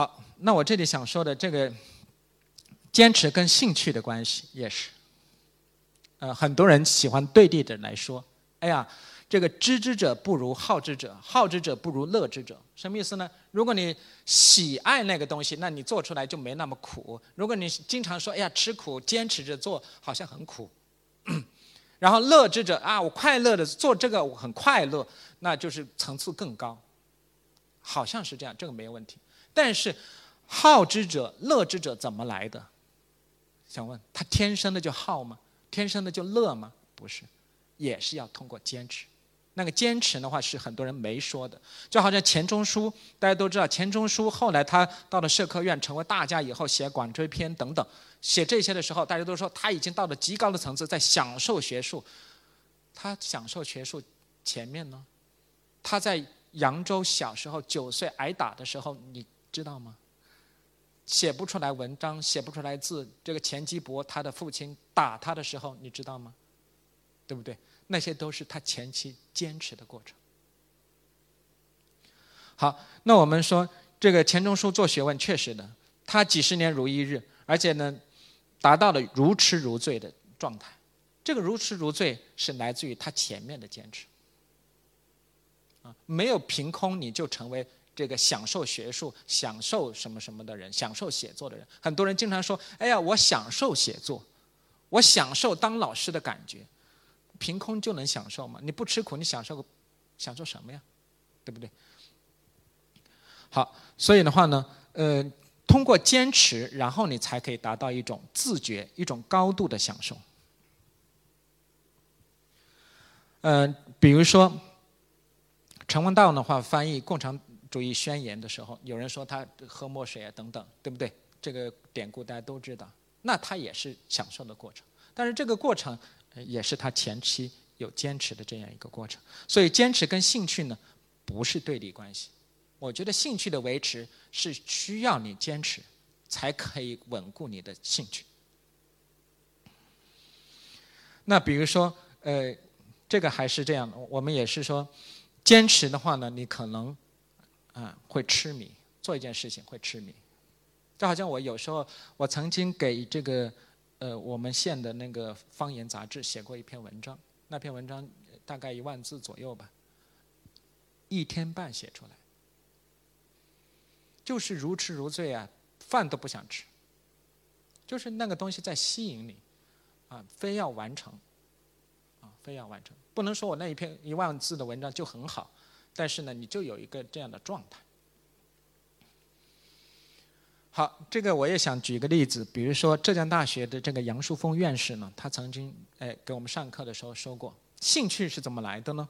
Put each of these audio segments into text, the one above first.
好，那我这里想说的这个坚持跟兴趣的关系也是，呃，很多人喜欢对立的来说，哎呀。这个知之者不如好之者，好之者不如乐之者，什么意思呢？如果你喜爱那个东西，那你做出来就没那么苦；如果你经常说“哎呀，吃苦”，坚持着做，好像很苦。然后乐之者啊，我快乐的做这个，我很快乐，那就是层次更高，好像是这样，这个没有问题。但是好之者、乐之者怎么来的？想问他天生的就好吗？天生的就乐吗？不是，也是要通过坚持。那个坚持的话是很多人没说的，就好像钱钟书，大家都知道，钱钟书后来他到了社科院成为大家以后，写《广追篇》等等，写这些的时候，大家都说他已经到了极高的层次，在享受学术。他享受学术前面呢，他在扬州小时候九岁挨打的时候，你知道吗？写不出来文章，写不出来字，这个钱基博他的父亲打他的时候，你知道吗？对不对？那些都是他前期坚持的过程。好，那我们说这个钱钟书做学问确实的，他几十年如一日，而且呢，达到了如痴如醉的状态。这个如痴如醉是来自于他前面的坚持。啊，没有凭空你就成为这个享受学术、享受什么什么的人，享受写作的人。很多人经常说：“哎呀，我享受写作，我享受当老师的感觉。”凭空就能享受吗？你不吃苦，你享受个享受什么呀？对不对？好，所以的话呢，呃，通过坚持，然后你才可以达到一种自觉、一种高度的享受。嗯，比如说陈文道的话翻译《共产主义宣言》的时候，有人说他喝墨水啊等等，对不对？这个典故大家都知道，那他也是享受的过程，但是这个过程。也是他前期有坚持的这样一个过程，所以坚持跟兴趣呢不是对立关系。我觉得兴趣的维持是需要你坚持，才可以稳固你的兴趣。那比如说，呃，这个还是这样的，我们也是说，坚持的话呢，你可能啊会痴迷，做一件事情会痴迷。就好像我有时候，我曾经给这个。呃，我们县的那个方言杂志写过一篇文章，那篇文章大概一万字左右吧，一天半写出来，就是如痴如醉啊，饭都不想吃，就是那个东西在吸引你，啊，非要完成，啊，非要完成，不能说我那一篇一万字的文章就很好，但是呢，你就有一个这样的状态。好，这个我也想举个例子，比如说浙江大学的这个杨树峰院士呢，他曾经哎给我们上课的时候说过，兴趣是怎么来的呢？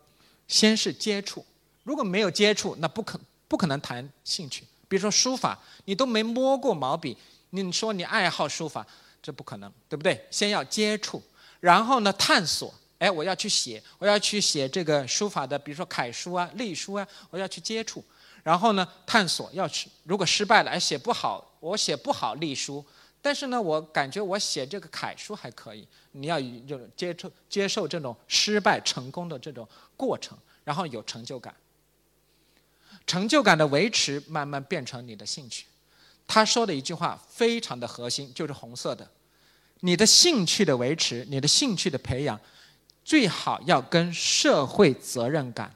先是接触，如果没有接触，那不可不可能谈兴趣。比如说书法，你都没摸过毛笔，你说你爱好书法，这不可能，对不对？先要接触，然后呢探索，哎，我要去写，我要去写这个书法的，比如说楷书啊、隶书啊，我要去接触。然后呢，探索要去，如果失败了，哎，写不好，我写不好隶书，但是呢，我感觉我写这个楷书还可以。你要就接受接受这种失败成功的这种过程，然后有成就感。成就感的维持，慢慢变成你的兴趣。他说的一句话非常的核心，就是红色的，你的兴趣的维持，你的兴趣的培养，最好要跟社会责任感。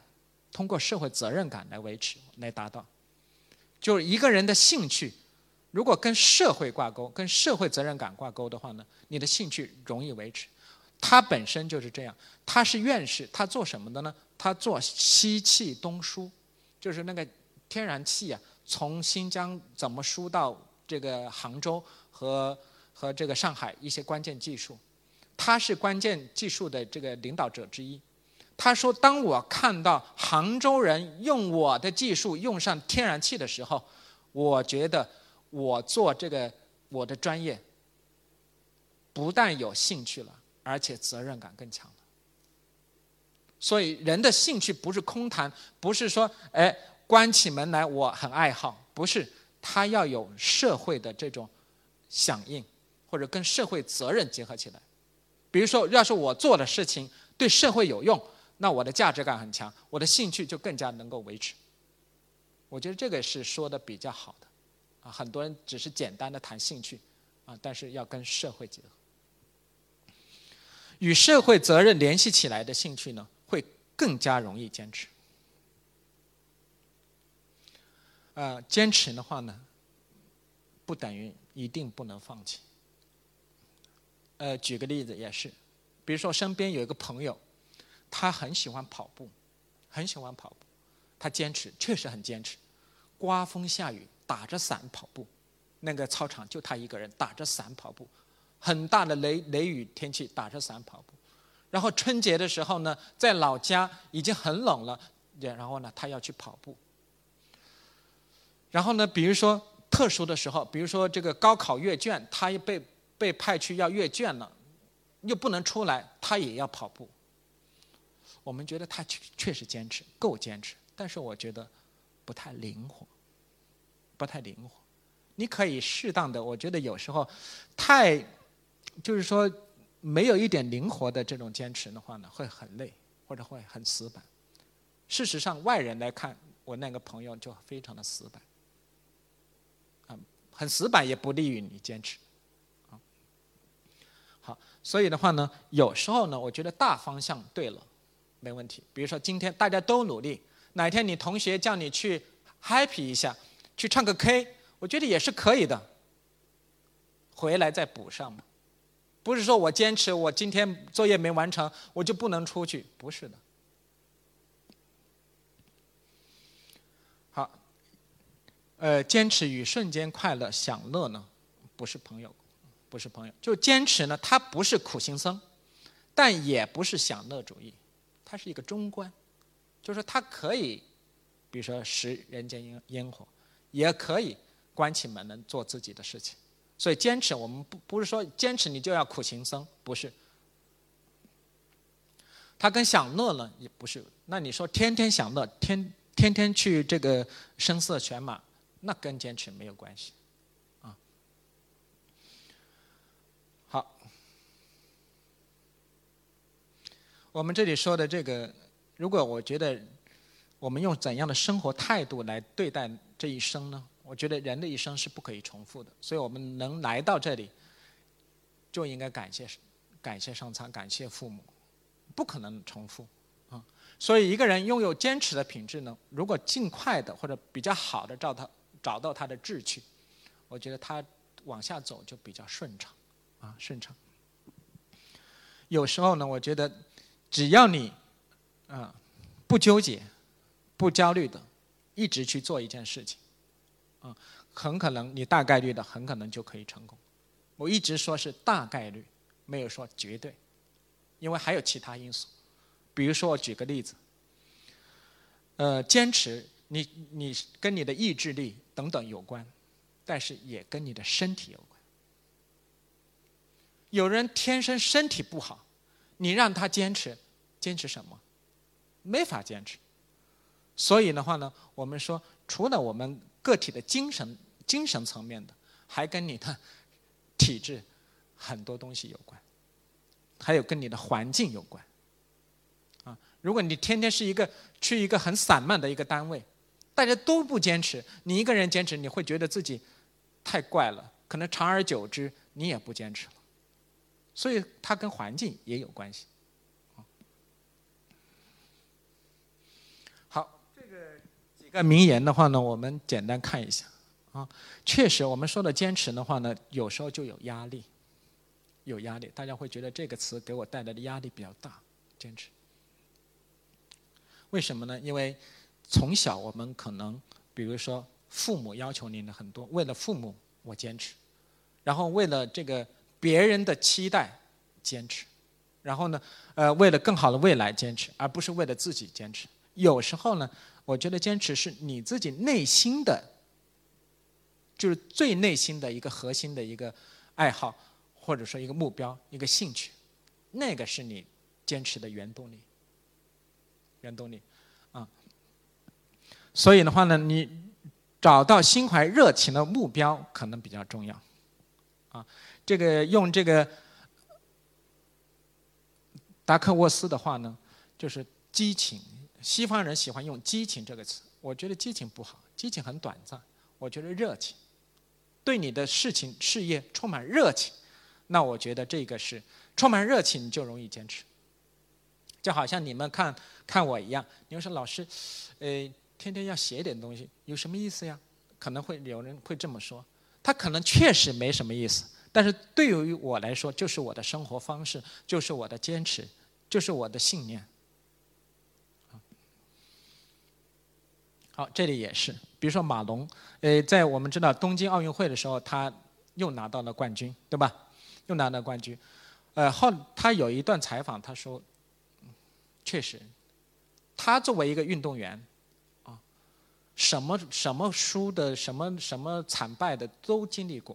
通过社会责任感来维持，来达到，就是一个人的兴趣，如果跟社会挂钩、跟社会责任感挂钩的话呢，你的兴趣容易维持。他本身就是这样，他是院士，他做什么的呢？他做西气东输，就是那个天然气啊，从新疆怎么输到这个杭州和和这个上海一些关键技术，他是关键技术的这个领导者之一。他说：“当我看到杭州人用我的技术用上天然气的时候，我觉得我做这个我的专业不但有兴趣了，而且责任感更强了。所以人的兴趣不是空谈，不是说哎关起门来我很爱好，不是他要有社会的这种响应，或者跟社会责任结合起来。比如说，要是我做的事情对社会有用。”那我的价值感很强，我的兴趣就更加能够维持。我觉得这个是说的比较好的，啊，很多人只是简单的谈兴趣，啊，但是要跟社会结合，与社会责任联系起来的兴趣呢，会更加容易坚持。呃，坚持的话呢，不等于一定不能放弃。呃，举个例子也是，比如说身边有一个朋友，他很喜欢跑步，很喜欢跑步，他坚持，确实很坚持，刮风下雨打着伞跑步，那个操场就他一个人打着伞跑步，很大的雷雷雨天气打着伞跑步，然后春节的时候呢，在老家已经很冷了，然后呢他要去跑步。然后呢，比如说特殊的时候，比如说这个高考阅卷，他被被派去要阅卷了，又不能出来，他也要跑步。我们觉得他确确实坚持，够坚持，但是我觉得不太灵活，不太灵活。你可以适当的，我觉得有时候太就是说没有一点灵活的这种坚持的话呢，会很累，或者会很死板。事实上，外人来看，我那个朋友就非常的死板。啊很死板也不利于你坚持，所以的话呢，有时候呢，我觉得大方向对了，没问题。比如说今天大家都努力，哪天你同学叫你去 happy 一下，去唱个 K，我觉得也是可以的。回来再补上嘛，不是说我坚持，我今天作业没完成，我就不能出去，不是的。好呃，坚持与瞬间快乐享乐呢，不是朋友，不是朋友。就坚持呢，他不是苦行僧，但也不是享乐主义，他是一个中观，就是他可以，比如说食人间烟烟火，也可以关起门来做自己的事情。所以坚持，我们不不是说坚持你就要苦行僧，不是。他跟享乐呢也不是。那你说天天享乐，天天天去这个声色犬马。那跟坚持没有关系，我们这里说的这个，如果我觉得我们用怎样的生活态度来对待这一生呢？我觉得人的一生是不可以重复的，所以我们能来到这里，就应该感谢感谢上苍，感谢父母，不可能重复啊。所以一个人拥有坚持的品质呢，如果尽快的或者比较好的照他。找到他的志趣，我觉得他往下走就比较顺畅，啊，顺畅。有时候呢，我觉得只要你，啊，不纠结、不焦虑的，一直去做一件事情，啊，很可能你大概率的很可能就可以成功。我一直说是大概率，没有说绝对，因为还有其他因素。比如说，我举个例子，呃，坚持。你你跟你的意志力等等有关，但是也跟你的身体有关。有人天生身体不好，你让他坚持，坚持什么？没法坚持。所以的话呢，我们说，除了我们个体的精神精神层面的，还跟你的体质很多东西有关，还有跟你的环境有关。啊，如果你天天是一个去一个很散漫的一个单位。大家都不坚持，你一个人坚持，你会觉得自己太怪了。可能长而久之，你也不坚持了。所以它跟环境也有关系。好，这个几个名言的话呢，我们简单看一下啊。确实，我们说的坚持的话呢，有时候就有压力，有压力，大家会觉得这个词给我带来的压力比较大。坚持，为什么呢？因为。从小我们可能，比如说父母要求您的很多，为了父母我坚持，然后为了这个别人的期待坚持，然后呢，呃，为了更好的未来坚持，而不是为了自己坚持。有时候呢，我觉得坚持是你自己内心的，就是最内心的一个核心的一个爱好，或者说一个目标、一个兴趣，那个是你坚持的原动力，原动力。啊所以的话呢，你找到心怀热情的目标可能比较重要，啊，这个用这个达克沃斯的话呢，就是激情。西方人喜欢用激情这个词，我觉得激情不好，激情很短暂。我觉得热情，对你的事情事业充满热情，那我觉得这个是充满热情，就容易坚持。就好像你们看看我一样，你们说老师，呃，天天要写点东西，有什么意思呀？可能会有人会这么说，他可能确实没什么意思，但是对于我来说，就是我的生活方式，就是我的坚持，就是我的信念。好，这里也是，比如说马龙，呃，在我们知道东京奥运会的时候，他又拿到了冠军，对吧？又拿到冠军，呃，后他有一段采访，他说。确实，他作为一个运动员，啊，什么什么输的，什么什么惨败的都经历过，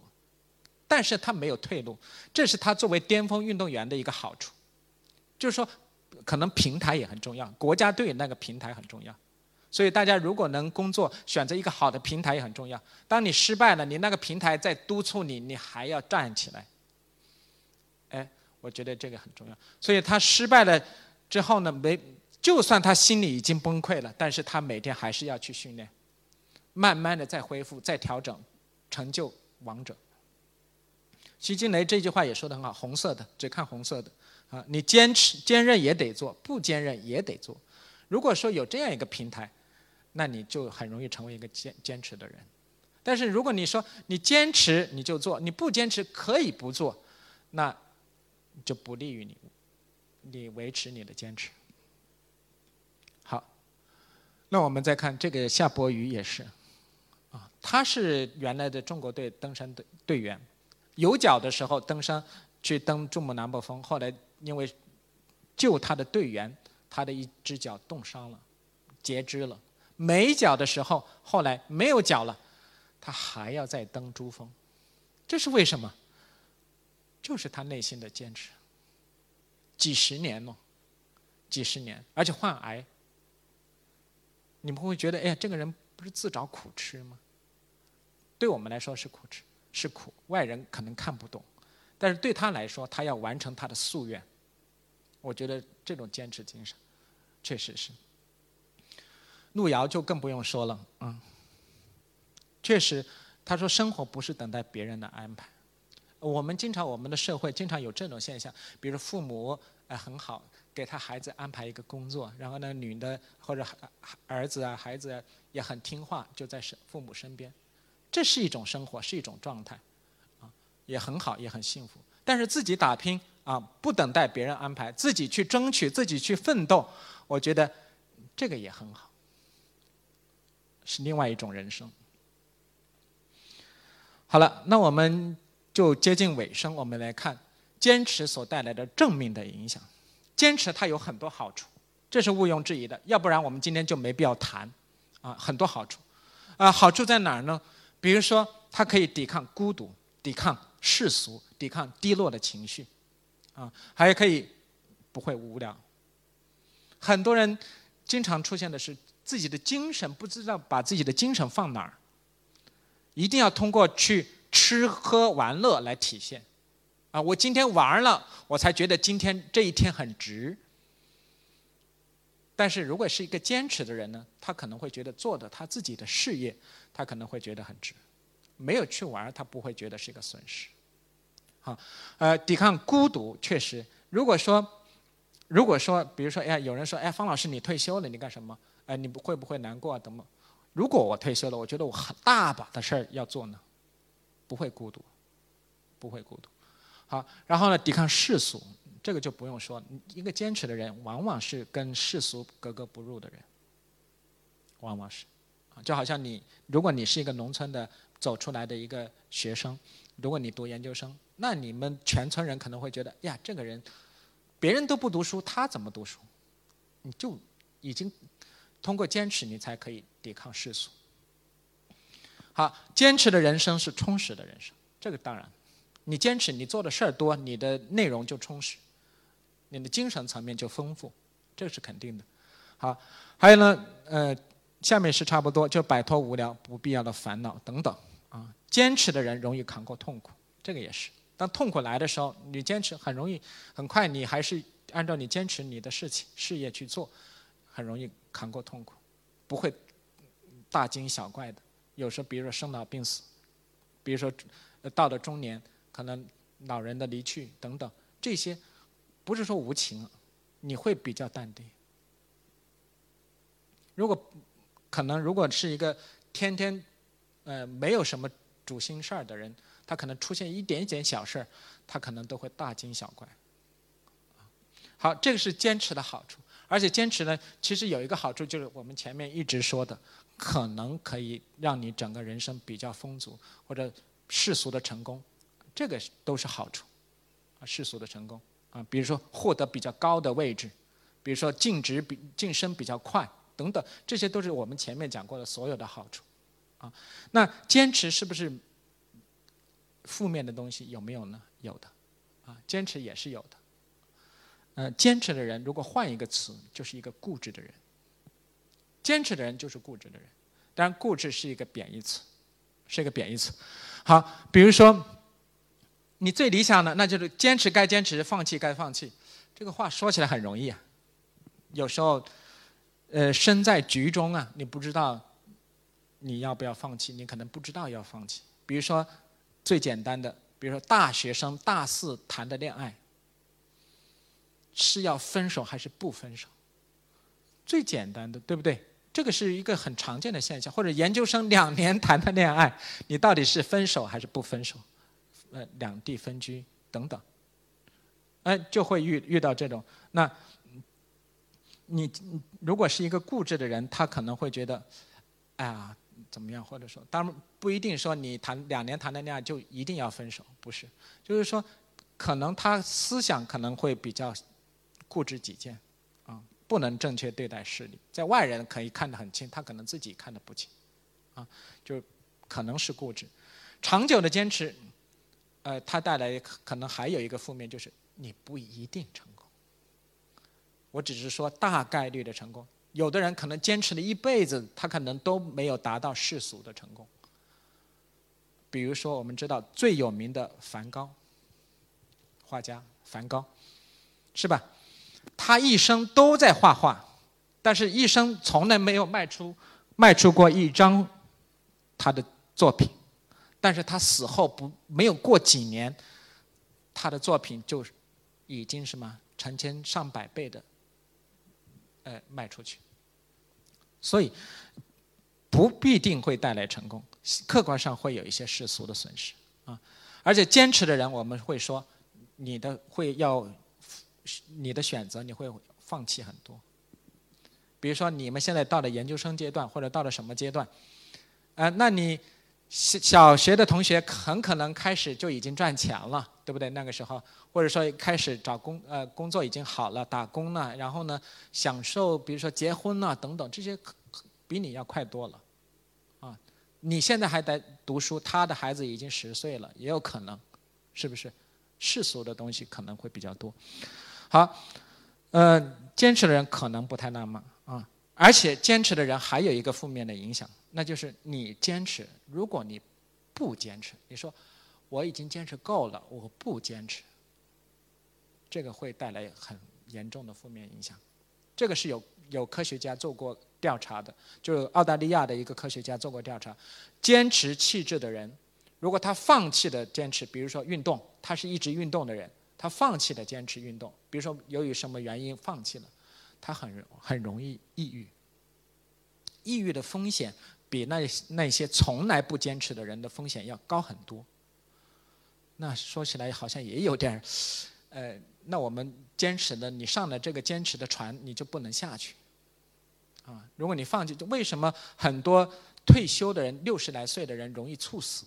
但是他没有退路，这是他作为巅峰运动员的一个好处，就是说，可能平台也很重要，国家队那个平台很重要，所以大家如果能工作，选择一个好的平台也很重要。当你失败了，你那个平台在督促你，你还要站起来。哎，我觉得这个很重要，所以他失败了。之后呢？没，就算他心里已经崩溃了，但是他每天还是要去训练，慢慢的再恢复、再调整，成就王者。徐静蕾这句话也说的很好：“红色的只看红色的，啊，你坚持坚韧也得做，不坚韧也得做。如果说有这样一个平台，那你就很容易成为一个坚坚持的人。但是如果你说你坚持你就做，你不坚持可以不做，那就不利于你。”你维持你的坚持。好，那我们再看这个夏伯渝也是，啊，他是原来的中国队登山队队员，有脚的时候登山去登珠穆朗玛峰，后来因为救他的队员，他的一只脚冻伤了，截肢了。没脚的时候，后来没有脚了，他还要再登珠峰，这是为什么？就是他内心的坚持。几十年了，几十年，而且患癌，你们会觉得，哎呀，这个人不是自找苦吃吗？对我们来说是苦吃，是苦，外人可能看不懂，但是对他来说，他要完成他的夙愿。我觉得这种坚持精神，确实是。路遥就更不用说了，嗯，确实，他说生活不是等待别人的安排。我们经常，我们的社会经常有这种现象，比如父母呃很好，给他孩子安排一个工作，然后呢，女的或者儿子啊孩子也很听话，就在身父母身边，这是一种生活，是一种状态，啊，也很好，也很幸福。但是自己打拼啊，不等待别人安排，自己去争取，自己去奋斗，我觉得这个也很好，是另外一种人生。好了，那我们。就接近尾声，我们来看坚持所带来的正面的影响。坚持它有很多好处，这是毋庸置疑的。要不然我们今天就没必要谈啊，很多好处。啊，好处在哪儿呢？比如说，它可以抵抗孤独，抵抗世俗，抵抗低落的情绪，啊，还可以不会无聊。很多人经常出现的是自己的精神不知道把自己的精神放哪儿，一定要通过去。吃喝玩乐来体现，啊，我今天玩了，我才觉得今天这一天很值。但是如果是一个坚持的人呢，他可能会觉得做的他自己的事业，他可能会觉得很值。没有去玩，他不会觉得是一个损失。好，呃，抵抗孤独，确实，如果说，如果说，比如说，哎，有人说，哎，方老师你退休了，你干什么？哎，你不会不会难过啊？等等。如果我退休了，我觉得我很大把的事儿要做呢。不会孤独，不会孤独。好，然后呢，抵抗世俗，这个就不用说。一个坚持的人，往往是跟世俗格格不入的人，往往是。啊，就好像你，如果你是一个农村的走出来的一个学生，如果你读研究生，那你们全村人可能会觉得，呀，这个人，别人都不读书，他怎么读书？你就已经通过坚持，你才可以抵抗世俗。好，坚持的人生是充实的人生。这个当然，你坚持，你做的事儿多，你的内容就充实，你的精神层面就丰富，这是肯定的。好，还有呢，呃，下面是差不多，就摆脱无聊、不必要的烦恼等等。啊，坚持的人容易扛过痛苦，这个也是。当痛苦来的时候，你坚持很容易，很快你还是按照你坚持你的事情、事业去做，很容易扛过痛苦，不会大惊小怪的。有时候，比如说生老病死，比如说到了中年，可能老人的离去等等，这些不是说无情，你会比较淡定。如果可能，如果是一个天天呃没有什么主心事儿的人，他可能出现一点点小事儿，他可能都会大惊小怪。好，这个是坚持的好处，而且坚持呢，其实有一个好处就是我们前面一直说的，可能可以让你整个人生比较丰足，或者世俗的成功，这个都是好处啊，世俗的成功啊，比如说获得比较高的位置，比如说晋职比晋升比较快。等等，这些都是我们前面讲过的所有的好处，啊，那坚持是不是负面的东西？有没有呢？有的，啊，坚持也是有的。呃，坚持的人，如果换一个词，就是一个固执的人。坚持的人就是固执的人，当然固执是一个贬义词，是一个贬义词。好，比如说，你最理想的那就是坚持该坚持，放弃该放弃。这个话说起来很容易啊，有时候。呃，身在局中啊，你不知道你要不要放弃，你可能不知道要放弃。比如说最简单的，比如说大学生大四谈的恋爱，是要分手还是不分手？最简单的，对不对？这个是一个很常见的现象。或者研究生两年谈的恋爱，你到底是分手还是不分手？呃，两地分居等等，哎，就会遇遇到这种那。你如果是一个固执的人，他可能会觉得，哎呀，怎么样？或者说，当然不一定说你谈两年谈的恋爱就一定要分手，不是。就是说，可能他思想可能会比较固执己见，啊，不能正确对待事理，在外人可以看得很清，他可能自己看得不清，啊，就可能是固执。长久的坚持，呃，它带来可能还有一个负面，就是你不一定成功。我只是说大概率的成功，有的人可能坚持了一辈子，他可能都没有达到世俗的成功。比如说，我们知道最有名的梵高，画家梵高，是吧？他一生都在画画，但是一生从来没有卖出卖出过一张他的作品。但是他死后不没有过几年，他的作品就已经什么成千上百倍的。呃，卖出去，所以不必定会带来成功，客观上会有一些世俗的损失啊。而且坚持的人，我们会说，你的会要你的选择，你会放弃很多。比如说，你们现在到了研究生阶段，或者到了什么阶段，呃，那你。小小学的同学很可能开始就已经赚钱了，对不对？那个时候，或者说开始找工呃工作已经好了，打工了，然后呢，享受比如说结婚了等等，这些比你要快多了，啊，你现在还在读书，他的孩子已经十岁了，也有可能，是不是？世俗的东西可能会比较多。好，呃，坚持的人可能不太那么啊，而且坚持的人还有一个负面的影响。那就是你坚持，如果你不坚持，你说我已经坚持够了，我不坚持，这个会带来很严重的负面影响。这个是有有科学家做过调查的，就是澳大利亚的一个科学家做过调查，坚持气质的人，如果他放弃了坚持，比如说运动，他是一直运动的人，他放弃了坚持运动，比如说由于什么原因放弃了，他很很容易抑郁，抑郁的风险。比那那些从来不坚持的人的风险要高很多。那说起来好像也有点，呃，那我们坚持的，你上了这个坚持的船，你就不能下去。啊，如果你放弃，为什么很多退休的人六十来岁的人容易猝死？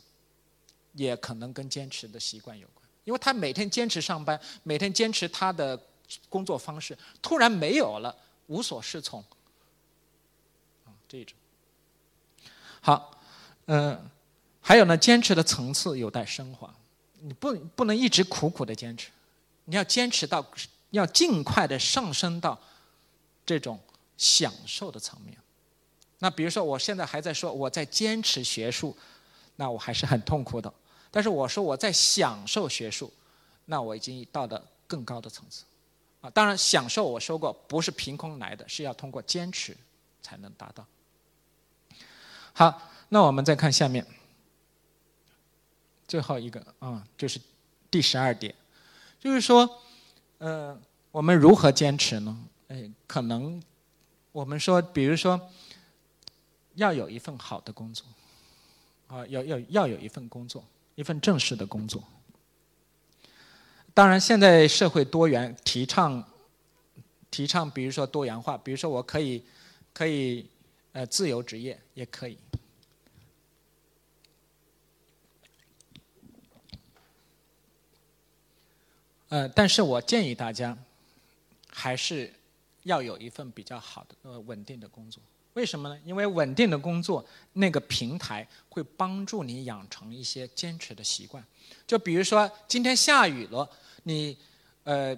也可能跟坚持的习惯有关，因为他每天坚持上班，每天坚持他的工作方式，突然没有了，无所适从。啊，这种。好，嗯，还有呢，坚持的层次有待升华。你不不能一直苦苦的坚持，你要坚持到，要尽快的上升到这种享受的层面。那比如说，我现在还在说我在坚持学术，那我还是很痛苦的。但是我说我在享受学术，那我已经到了更高的层次。啊，当然享受我说过不是凭空来的，是要通过坚持才能达到。好，那我们再看下面。最后一个啊，就是第十二点，就是说，呃，我们如何坚持呢？哎，可能我们说，比如说，要有一份好的工作，啊，要要要有一份工作，一份正式的工作。当然，现在社会多元，提倡提倡，比如说多元化，比如说我可以可以呃自由职业也可以。呃，但是我建议大家还是要有一份比较好的呃稳定的工作。为什么呢？因为稳定的工作那个平台会帮助你养成一些坚持的习惯。就比如说今天下雨了。你，呃，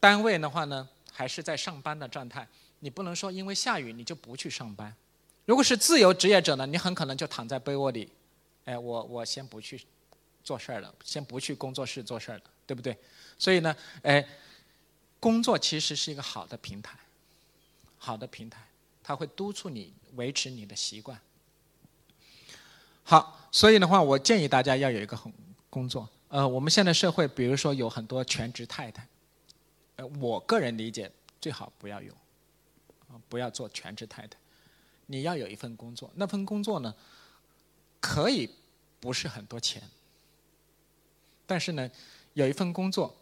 单位的话呢，还是在上班的状态。你不能说因为下雨你就不去上班。如果是自由职业者呢，你很可能就躺在被窝里，哎，我我先不去做事儿了，先不去工作室做事儿了，对不对？所以呢，哎，工作其实是一个好的平台，好的平台，他会督促你维持你的习惯。好，所以的话，我建议大家要有一个很工作。呃，我们现在社会，比如说有很多全职太太，呃，我个人理解最好不要有，不要做全职太太。你要有一份工作，那份工作呢，可以不是很多钱，但是呢，有一份工作，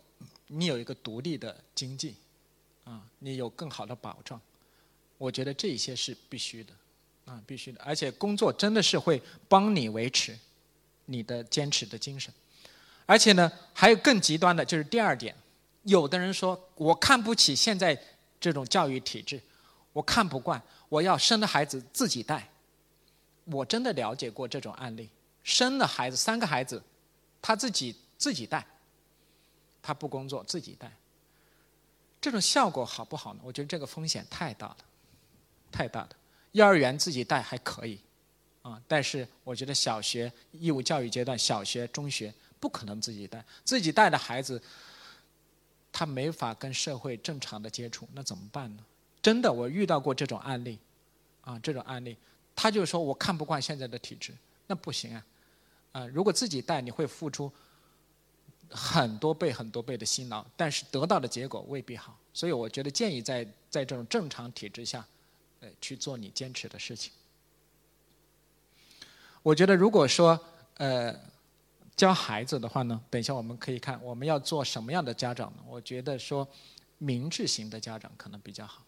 你有一个独立的经济，啊，你有更好的保障，我觉得这些是必须的，啊，必须的。而且工作真的是会帮你维持你的坚持的精神。而且呢，还有更极端的，就是第二点，有的人说我看不起现在这种教育体制，我看不惯，我要生的孩子自己带。我真的了解过这种案例，生了孩子三个孩子，他自己自己带，他不工作自己带。这种效果好不好呢？我觉得这个风险太大了，太大的。幼儿园自己带还可以，啊，但是我觉得小学义务教育阶段，小学、中学。不可能自己带，自己带的孩子，他没法跟社会正常的接触，那怎么办呢？真的，我遇到过这种案例，啊，这种案例，他就说我看不惯现在的体制，那不行啊，啊，如果自己带，你会付出很多倍、很多倍的辛劳，但是得到的结果未必好，所以我觉得建议在在这种正常体制下，呃，去做你坚持的事情。我觉得如果说，呃。教孩子的话呢，等一下我们可以看我们要做什么样的家长呢？我觉得说，明智型的家长可能比较好，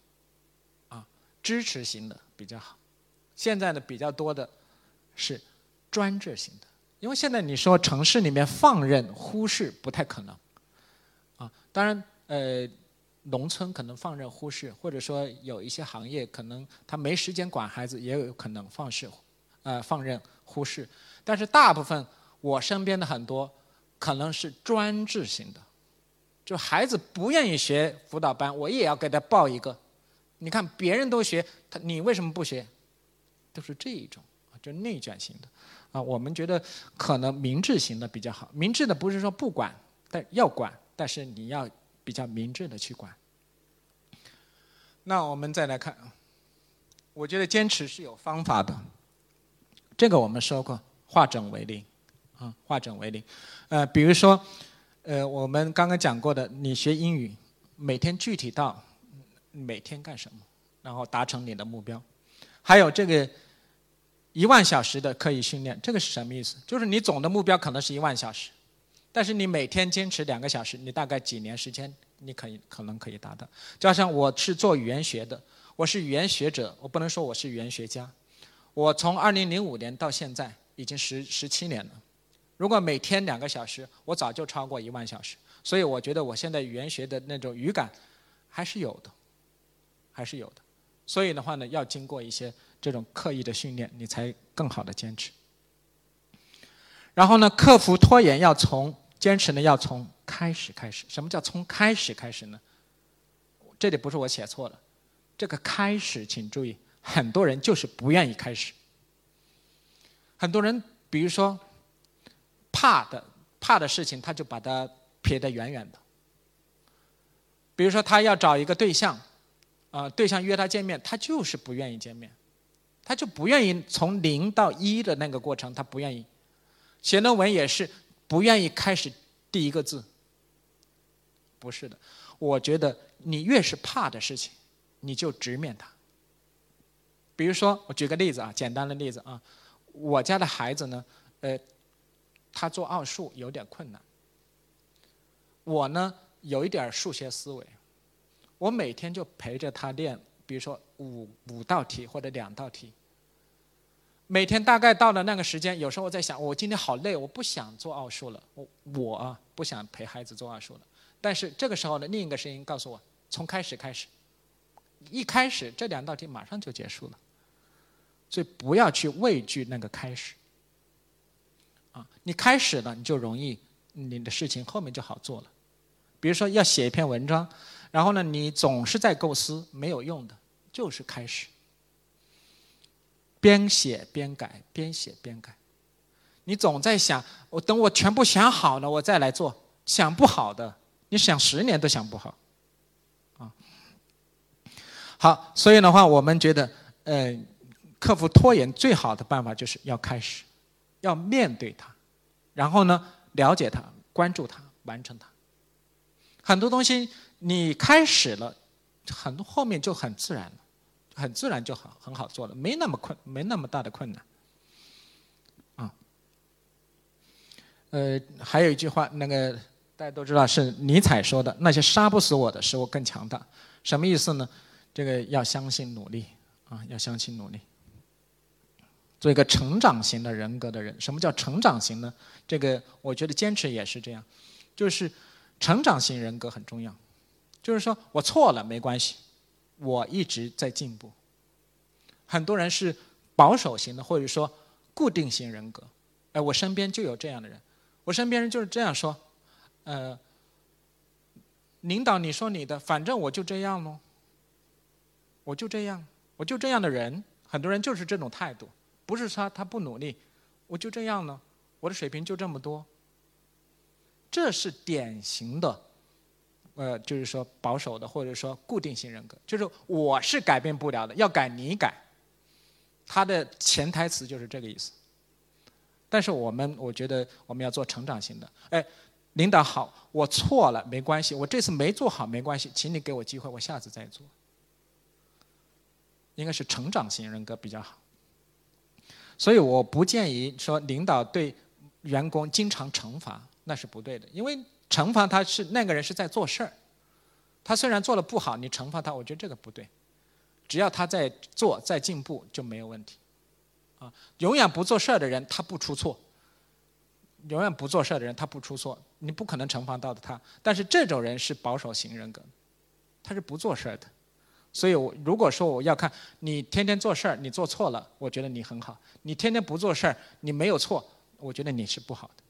啊，支持型的比较好。现在呢比较多的是专制型的，因为现在你说城市里面放任忽视不太可能，啊，当然呃，农村可能放任忽视，或者说有一些行业可能他没时间管孩子，也有可能放肆，呃，放任忽视，但是大部分。我身边的很多可能是专制型的，就孩子不愿意学辅导班，我也要给他报一个。你看别人都学，他你为什么不学？都是这一种，就内卷型的。啊，我们觉得可能明智型的比较好。明智的不是说不管，但要管，但是你要比较明智的去管。那我们再来看，我觉得坚持是有方法的。这个我们说过，化整为零。啊，化整为零，呃，比如说，呃，我们刚刚讲过的，你学英语，每天具体到每天干什么，然后达成你的目标。还有这个一万小时的刻意训练，这个是什么意思？就是你总的目标可能是一万小时，但是你每天坚持两个小时，你大概几年时间，你可以可能可以达到。加上我是做语言学的，我是语言学者，我不能说我是语言学家。我从二零零五年到现在已经十十七年了。如果每天两个小时，我早就超过一万小时。所以我觉得我现在语言学的那种语感还是有的，还是有的。所以的话呢，要经过一些这种刻意的训练，你才更好的坚持。然后呢，克服拖延要从坚持呢，要从开始开始。什么叫从开始开始呢？这里不是我写错了，这个开始请注意，很多人就是不愿意开始。很多人，比如说。怕的怕的事情，他就把它撇得远远的。比如说，他要找一个对象，啊，对象约他见面，他就是不愿意见面，他就不愿意从零到一的那个过程，他不愿意。写论文也是不愿意开始第一个字。不是的，我觉得你越是怕的事情，你就直面它。比如说，我举个例子啊，简单的例子啊，我家的孩子呢，呃，他做奥数有点困难。我呢，有一点数学思维，我每天就陪着他练，比如说五五道题或者两道题。每天大概到了那个时间，有时候我在想，我今天好累，我不想做奥数了，我我不想陪孩子做奥数了。但是这个时候呢，另一个声音告诉我，从开始开始。一开始这两道题马上就结束了，所以不要去畏惧那个开始。啊，你开始了，你就容易，你的事情后面就好做了。比如说要写一篇文章，然后呢，你总是在构思，没有用的，就是开始。边写边改，边写边改。你总在想，我等我全部想好了，我再来做，想不好的，你想十年都想不好。啊好，所以的话，我们觉得，呃，克服拖延最好的办法就是要开始，要面对它，然后呢，了解它，关注它，完成它。很多东西你开始了，很多后面就很自然了，很自然就好，很好做了，没那么困，没那么大的困难。啊，呃，还有一句话，那个大家都知道是尼采说的：“那些杀不死我的，使我更强大。”什么意思呢？这个要相信努力啊，要相信努力。做一个成长型的人格的人，什么叫成长型呢？这个我觉得坚持也是这样，就是成长型人格很重要。就是说我错了没关系，我一直在进步。很多人是保守型的，或者说固定型人格。哎，我身边就有这样的人，我身边人就是这样说，呃，领导你说你的，反正我就这样喽。我就这样，我就这样的人，很多人就是这种态度，不是说他不努力，我就这样呢，我的水平就这么多。这是典型的，呃，就是说保守的或者说固定型人格，就是我是改变不了的，要改你改。他的潜台词就是这个意思。但是我们，我觉得我们要做成长型的，哎，领导好，我错了没关系，我这次没做好没关系，请你给我机会，我下次再做。应该是成长型人格比较好，所以我不建议说领导对员工经常惩罚，那是不对的。因为惩罚他是那个人是在做事儿，他虽然做的不好，你惩罚他，我觉得这个不对。只要他在做，在进步就没有问题。啊，永远不做事儿的人他不出错，永远不做事儿的人他不出错，你不可能惩罚到的他。但是这种人是保守型人格，他是不做事儿的。所以，我如果说我要看你天天做事儿，你做错了，我觉得你很好；你天天不做事儿，你没有错，我觉得你是不好的。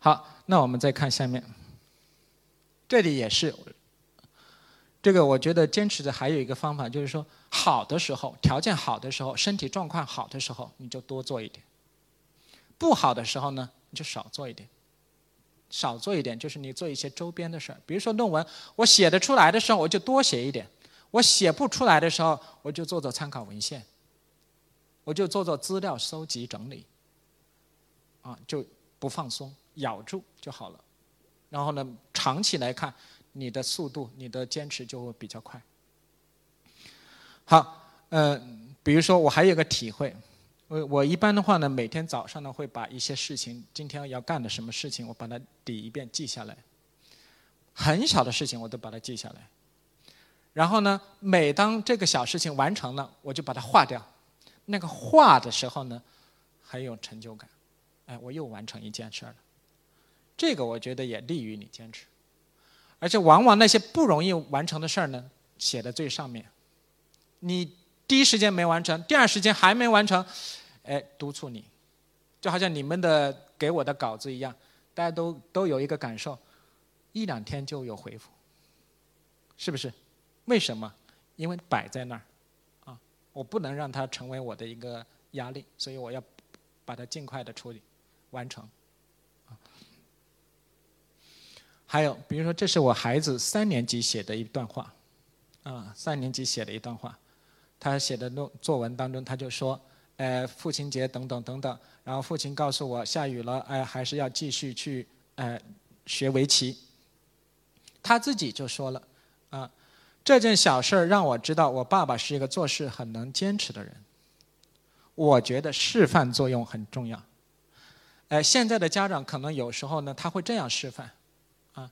好，那我们再看下面，这里也是，这个我觉得坚持的还有一个方法，就是说，好的时候，条件好的时候，身体状况好的时候，你就多做一点；不好的时候呢，你就少做一点。少做一点，就是你做一些周边的事儿，比如说论文，我写得出来的时候，我就多写一点；我写不出来的时候，我就做做参考文献，我就做做资料收集整理，啊，就不放松，咬住就好了。然后呢，长期来看，你的速度、你的坚持就会比较快。好，呃，比如说我还有个体会。我我一般的话呢，每天早上呢会把一些事情，今天要干的什么事情，我把它抵一遍记下来。很小的事情我都把它记下来。然后呢，每当这个小事情完成了，我就把它划掉。那个划的时候呢，很有成就感。哎，我又完成一件事儿了。这个我觉得也利于你坚持。而且往往那些不容易完成的事儿呢，写在最上面。你第一时间没完成，第二时间还没完成。哎，督促你，就好像你们的给我的稿子一样，大家都都有一个感受，一两天就有回复，是不是？为什么？因为摆在那儿，啊，我不能让它成为我的一个压力，所以我要把它尽快的处理完成。还有，比如说，这是我孩子三年级写的一段话，啊，三年级写的一段话，他写的作作文当中，他就说。呃，父亲节等等等等。然后父亲告诉我下雨了，哎，还是要继续去呃学围棋。他自己就说了，啊，这件小事儿让我知道我爸爸是一个做事很能坚持的人。我觉得示范作用很重要。哎，现在的家长可能有时候呢，他会这样示范，啊，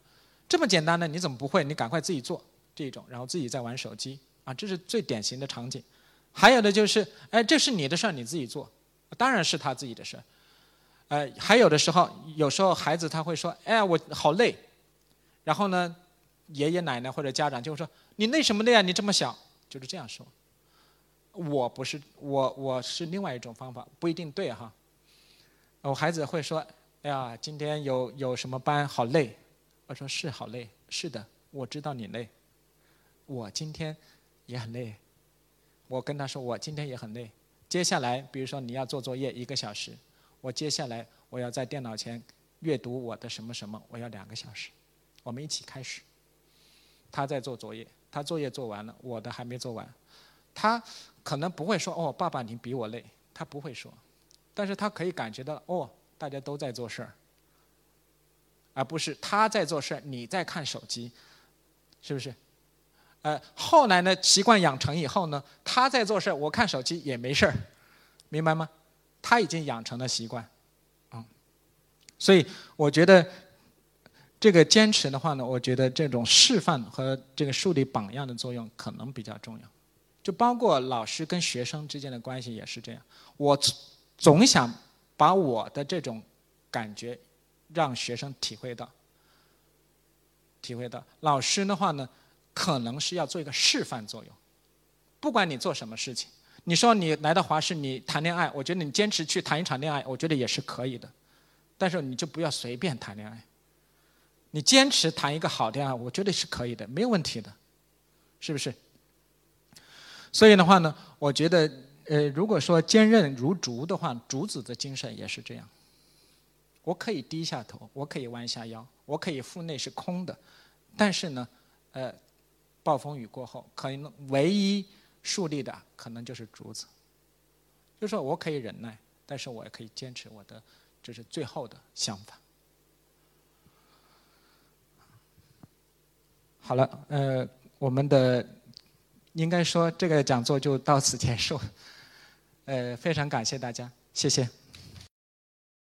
这么简单的你怎么不会？你赶快自己做这种，然后自己在玩手机，啊，这是最典型的场景。还有的就是，哎，这是你的事儿，你自己做，当然是他自己的事儿。呃，还有的时候，有时候孩子他会说，哎呀，我好累。然后呢，爷爷奶奶或者家长就会说，你累什么累啊？你这么小，就是这样说。我不是我，我是另外一种方法，不一定对哈。我孩子会说，哎呀，今天有有什么班好累。我说是好累，是的，我知道你累。我今天也很累。我跟他说，我今天也很累。接下来，比如说你要做作业一个小时，我接下来我要在电脑前阅读我的什么什么，我要两个小时。我们一起开始。他在做作业，他作业做完了，我的还没做完。他可能不会说哦，爸爸你比我累，他不会说，但是他可以感觉到哦，大家都在做事儿，而不是他在做事儿，你在看手机，是不是？呃，后来呢，习惯养成以后呢，他在做事儿我看手机也没事儿，明白吗？他已经养成了习惯，嗯，所以我觉得这个坚持的话呢，我觉得这种示范和这个树立榜样的作用可能比较重要，就包括老师跟学生之间的关系也是这样。我总想把我的这种感觉让学生体会到，体会到。老师的话呢？可能是要做一个示范作用，不管你做什么事情，你说你来到华师，你谈恋爱，我觉得你坚持去谈一场恋爱，我觉得也是可以的，但是你就不要随便谈恋爱，你坚持谈一个好恋爱，我觉得是可以的，没有问题的，是不是？所以的话呢，我觉得，呃，如果说坚韧如竹的话，竹子的精神也是这样，我可以低下头，我可以弯下腰，我可以腹内是空的，但是呢，呃。暴风雨过后，可能唯一树立的可能就是竹子。就说我可以忍耐，但是我也可以坚持我的，这是最后的想法。好了，呃，我们的应该说这个讲座就到此结束。呃，非常感谢大家，谢谢。